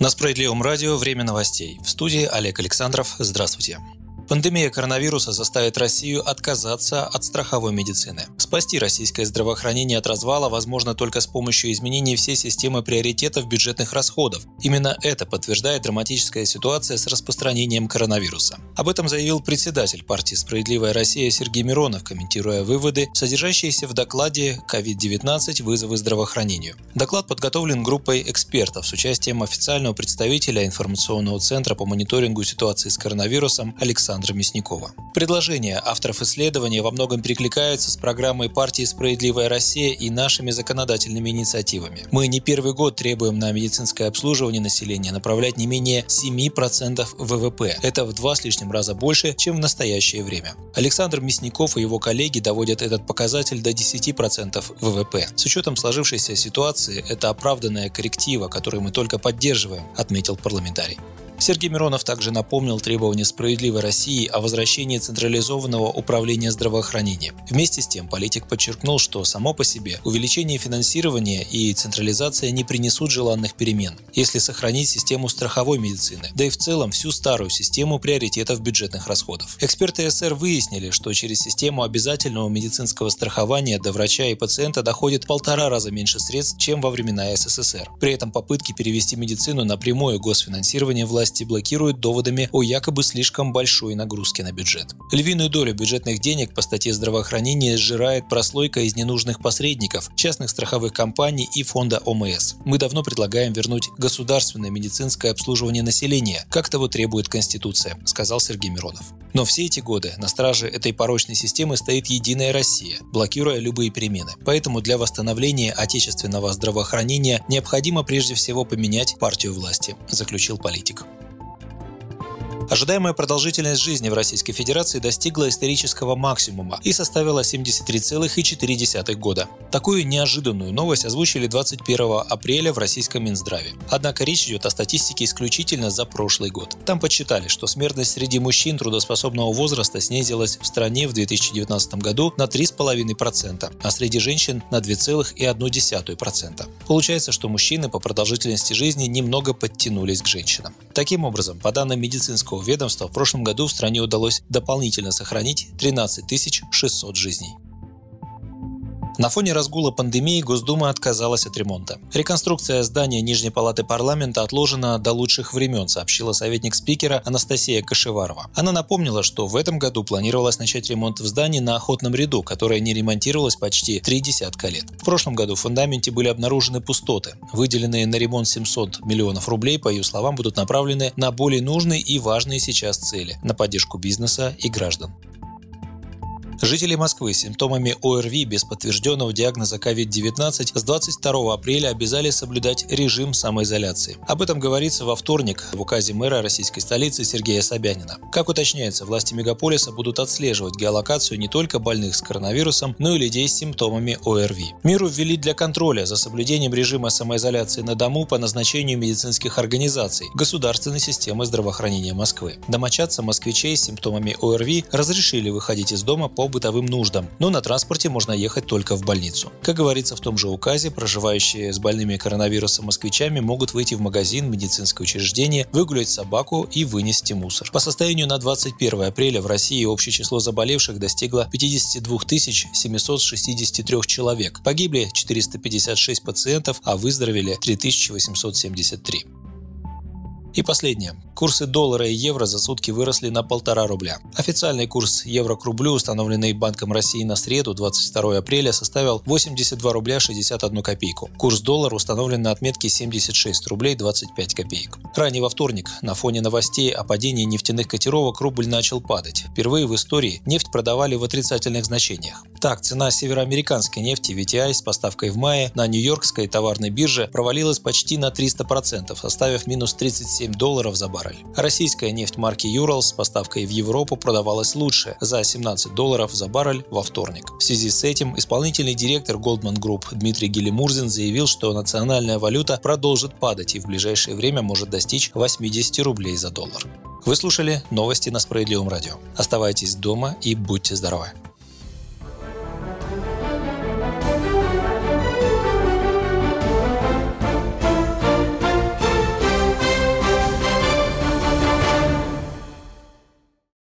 На Справедливом радио «Время новостей». В студии Олег Александров. Здравствуйте. Пандемия коронавируса заставит Россию отказаться от страховой медицины. Спасти российское здравоохранение от развала возможно только с помощью изменений всей системы приоритетов бюджетных расходов. Именно это подтверждает драматическая ситуация с распространением коронавируса. Об этом заявил председатель партии «Справедливая Россия» Сергей Миронов, комментируя выводы, содержащиеся в докладе COVID-19 «Вызовы здравоохранению». Доклад подготовлен группой экспертов с участием официального представителя информационного центра по мониторингу ситуации с коронавирусом Александра Александра Мясникова. Предложения авторов исследования во многом перекликаются с программой партии «Справедливая Россия» и нашими законодательными инициативами. Мы не первый год требуем на медицинское обслуживание населения направлять не менее 7% ВВП. Это в два с лишним раза больше, чем в настоящее время. Александр Мясников и его коллеги доводят этот показатель до 10% ВВП. С учетом сложившейся ситуации, это оправданная корректива, которую мы только поддерживаем, отметил парламентарий. Сергей Миронов также напомнил требования «Справедливой России» о возвращении централизованного управления здравоохранением. Вместе с тем политик подчеркнул, что само по себе увеличение финансирования и централизация не принесут желанных перемен, если сохранить систему страховой медицины, да и в целом всю старую систему приоритетов бюджетных расходов. Эксперты СР выяснили, что через систему обязательного медицинского страхования до врача и пациента доходит полтора раза меньше средств, чем во времена СССР. При этом попытки перевести медицину на прямое госфинансирование власти власти блокируют доводами о якобы слишком большой нагрузке на бюджет. Львиную долю бюджетных денег по статье здравоохранения сжирает прослойка из ненужных посредников, частных страховых компаний и фонда ОМС. Мы давно предлагаем вернуть государственное медицинское обслуживание населения, как того требует Конституция, сказал Сергей Миронов. Но все эти годы на страже этой порочной системы стоит Единая Россия, блокируя любые перемены. Поэтому для восстановления отечественного здравоохранения необходимо прежде всего поменять партию власти, заключил политик. Ожидаемая продолжительность жизни в Российской Федерации достигла исторического максимума и составила 73,4 года. Такую неожиданную новость озвучили 21 апреля в российском Минздраве. Однако речь идет о статистике исключительно за прошлый год. Там подсчитали, что смертность среди мужчин трудоспособного возраста снизилась в стране в 2019 году на 3,5%, а среди женщин на 2,1%. Получается, что мужчины по продолжительности жизни немного подтянулись к женщинам. Таким образом, по данным медицинского ведомства в прошлом году в стране удалось дополнительно сохранить 13 600 жизней. На фоне разгула пандемии Госдума отказалась от ремонта. Реконструкция здания Нижней палаты парламента отложена до лучших времен, сообщила советник спикера Анастасия Кашеварова. Она напомнила, что в этом году планировалось начать ремонт в здании на Охотном ряду, которое не ремонтировалось почти три десятка лет. В прошлом году в фундаменте были обнаружены пустоты. Выделенные на ремонт 700 миллионов рублей, по ее словам, будут направлены на более нужные и важные сейчас цели – на поддержку бизнеса и граждан. Жители Москвы с симптомами ОРВИ без подтвержденного диагноза COVID-19 с 22 апреля обязали соблюдать режим самоизоляции. Об этом говорится во вторник в указе мэра российской столицы Сергея Собянина. Как уточняется, власти мегаполиса будут отслеживать геолокацию не только больных с коронавирусом, но и людей с симптомами ОРВИ. Меру ввели для контроля за соблюдением режима самоизоляции на дому по назначению медицинских организаций государственной системы здравоохранения Москвы. Домочадцам москвичей с симптомами ОРВИ разрешили выходить из дома по бытовым нуждам, но на транспорте можно ехать только в больницу. Как говорится в том же указе, проживающие с больными коронавирусом москвичами могут выйти в магазин, медицинское учреждение, выгулять собаку и вынести мусор. По состоянию на 21 апреля в России общее число заболевших достигло 52 763 человек. Погибли 456 пациентов, а выздоровели 3873. И последнее. Курсы доллара и евро за сутки выросли на полтора рубля. Официальный курс евро к рублю, установленный Банком России на среду 22 апреля, составил 82 рубля 61 копейку. Курс доллара установлен на отметке 76 рублей 25 копеек. Ранее во вторник на фоне новостей о падении нефтяных котировок рубль начал падать. Впервые в истории нефть продавали в отрицательных значениях. Так, цена североамериканской нефти VTI с поставкой в мае на Нью-Йоркской товарной бирже провалилась почти на 300%, оставив минус 37 долларов за баррель. Российская нефть марки Юрал с поставкой в Европу продавалась лучше – за 17 долларов за баррель во вторник. В связи с этим исполнительный директор Goldman Group Дмитрий Гелимурзин заявил, что национальная валюта продолжит падать и в ближайшее время может достичь 80 рублей за доллар. Вы слушали новости на Справедливом радио. Оставайтесь дома и будьте здоровы.